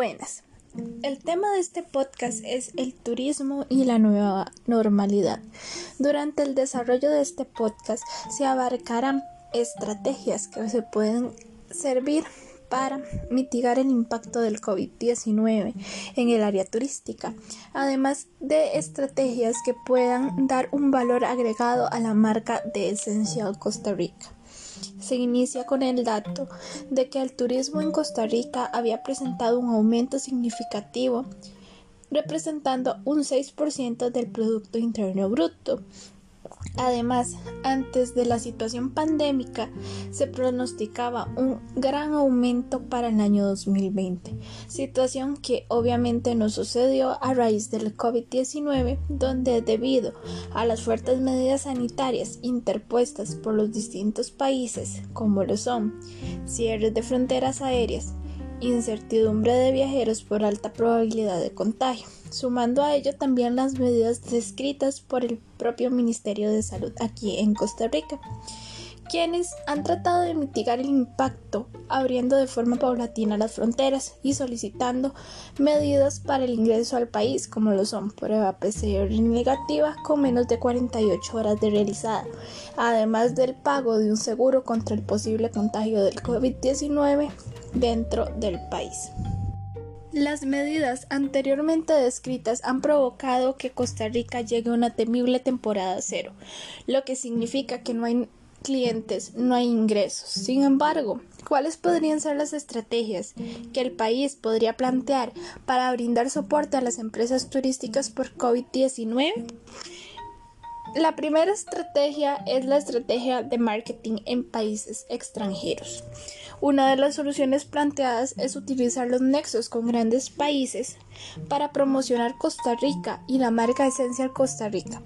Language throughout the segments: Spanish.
Buenas. El tema de este podcast es el turismo y la nueva normalidad. Durante el desarrollo de este podcast se abarcarán estrategias que se pueden servir para mitigar el impacto del COVID-19 en el área turística, además de estrategias que puedan dar un valor agregado a la marca de Essential Costa Rica. Se inicia con el dato de que el turismo en Costa Rica había presentado un aumento significativo, representando un 6% del Producto Interno Bruto, Además, antes de la situación pandémica, se pronosticaba un gran aumento para el año 2020, situación que obviamente no sucedió a raíz del COVID-19, donde debido a las fuertes medidas sanitarias interpuestas por los distintos países, como lo son cierres de fronteras aéreas, incertidumbre de viajeros por alta probabilidad de contagio, sumando a ello también las medidas descritas por el propio Ministerio de Salud aquí en Costa Rica, quienes han tratado de mitigar el impacto abriendo de forma paulatina las fronteras y solicitando medidas para el ingreso al país como lo son prueba PCR negativa con menos de 48 horas de realizada, además del pago de un seguro contra el posible contagio del COVID-19 dentro del país. Las medidas anteriormente descritas han provocado que Costa Rica llegue a una temible temporada cero, lo que significa que no hay clientes, no hay ingresos. Sin embargo, ¿cuáles podrían ser las estrategias que el país podría plantear para brindar soporte a las empresas turísticas por COVID-19? La primera estrategia es la estrategia de marketing en países extranjeros. Una de las soluciones planteadas es utilizar los nexos con grandes países para promocionar Costa Rica y la marca Esencial Costa Rica.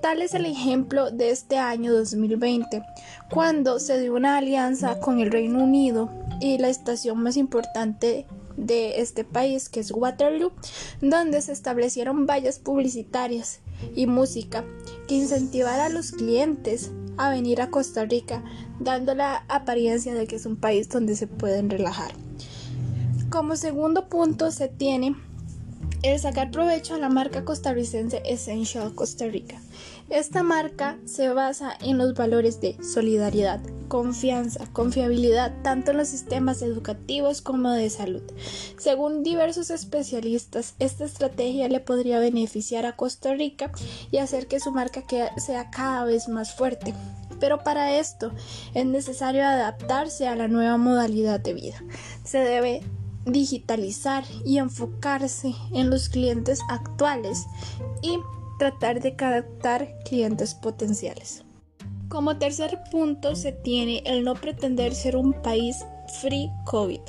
Tal es el ejemplo de este año 2020, cuando se dio una alianza con el Reino Unido y la estación más importante de este país, que es Waterloo, donde se establecieron vallas publicitarias y música que incentivara a los clientes a venir a Costa Rica, dando la apariencia de que es un país donde se pueden relajar. Como segundo punto se tiene el sacar provecho a la marca costarricense Essential Costa Rica. Esta marca se basa en los valores de solidaridad, confianza, confiabilidad tanto en los sistemas educativos como de salud. Según diversos especialistas, esta estrategia le podría beneficiar a Costa Rica y hacer que su marca sea cada vez más fuerte. Pero para esto es necesario adaptarse a la nueva modalidad de vida. Se debe digitalizar y enfocarse en los clientes actuales y tratar de captar clientes potenciales. Como tercer punto se tiene el no pretender ser un país free COVID.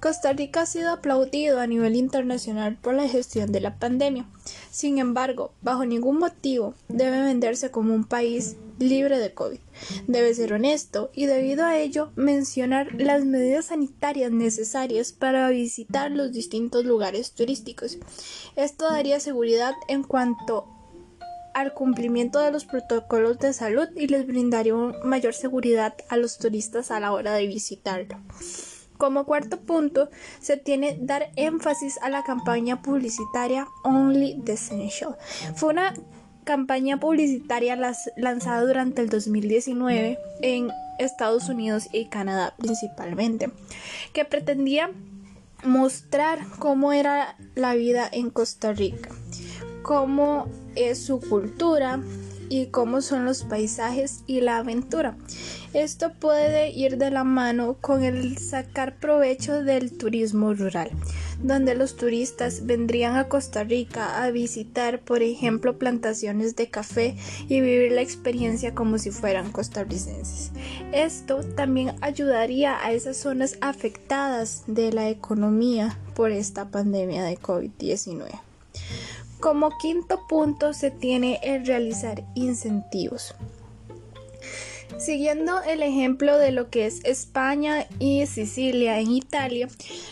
Costa Rica ha sido aplaudido a nivel internacional por la gestión de la pandemia. Sin embargo, bajo ningún motivo debe venderse como un país libre de COVID. Debe ser honesto y debido a ello mencionar las medidas sanitarias necesarias para visitar los distintos lugares turísticos. Esto daría seguridad en cuanto al cumplimiento de los protocolos de salud y les brindaría mayor seguridad a los turistas a la hora de visitarlo. Como cuarto punto, se tiene dar énfasis a la campaña publicitaria Only the Essential. Fue una campaña publicitaria lanzada durante el 2019 en Estados Unidos y Canadá principalmente, que pretendía mostrar cómo era la vida en Costa Rica cómo es su cultura y cómo son los paisajes y la aventura. Esto puede ir de la mano con el sacar provecho del turismo rural, donde los turistas vendrían a Costa Rica a visitar, por ejemplo, plantaciones de café y vivir la experiencia como si fueran costarricenses. Esto también ayudaría a esas zonas afectadas de la economía por esta pandemia de COVID-19. Como quinto punto se tiene el realizar incentivos. Siguiendo el ejemplo de lo que es España y Sicilia en Italia,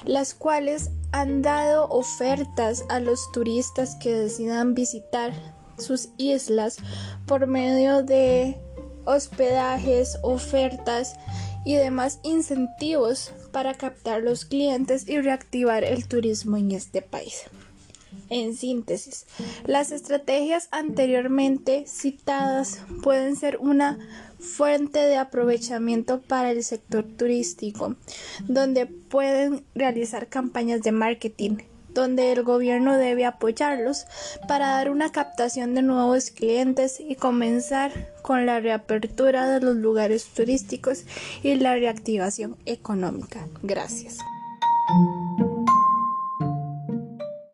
las cuales han dado ofertas a los turistas que decidan visitar sus islas por medio de hospedajes, ofertas y demás incentivos para captar los clientes y reactivar el turismo en este país. En síntesis, las estrategias anteriormente citadas pueden ser una fuente de aprovechamiento para el sector turístico, donde pueden realizar campañas de marketing, donde el gobierno debe apoyarlos para dar una captación de nuevos clientes y comenzar con la reapertura de los lugares turísticos y la reactivación económica. Gracias.